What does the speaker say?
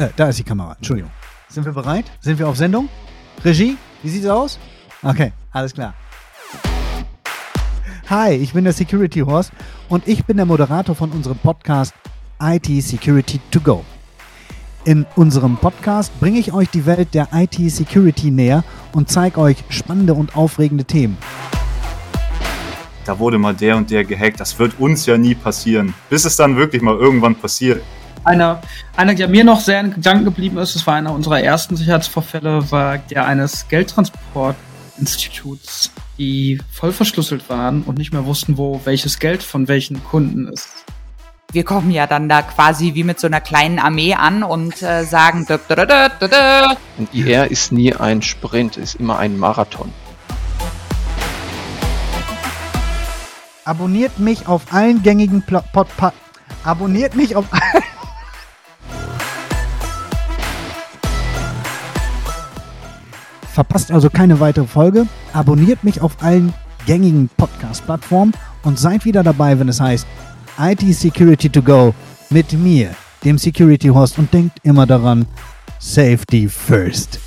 Äh, da ist die Kamera. Entschuldigung. Sind wir bereit? Sind wir auf Sendung? Regie? Wie sieht's aus? Okay, alles klar. Hi, ich bin der Security Horst und ich bin der Moderator von unserem Podcast IT Security to Go. In unserem Podcast bringe ich euch die Welt der IT Security näher und zeige euch spannende und aufregende Themen. Da wurde mal der und der gehackt. Das wird uns ja nie passieren. Bis es dann wirklich mal irgendwann passiert. Einer, einer, der mir noch sehr in Gedanken geblieben ist, das war einer unserer ersten Sicherheitsvorfälle, war der eines Geldtransportinstituts, die voll verschlüsselt waren und nicht mehr wussten, wo welches Geld von welchen Kunden ist. Wir kommen ja dann da quasi wie mit so einer kleinen Armee an und äh, sagen. Dö, dö, dö, dö, dö. Und IR ist nie ein Sprint, ist immer ein Marathon. Abonniert mich auf allen gängigen Pla Pod pa Abonniert mich auf Verpasst also keine weitere Folge. Abonniert mich auf allen gängigen Podcast-Plattformen und seid wieder dabei, wenn es heißt IT Security to Go mit mir, dem Security Host und denkt immer daran, Safety first.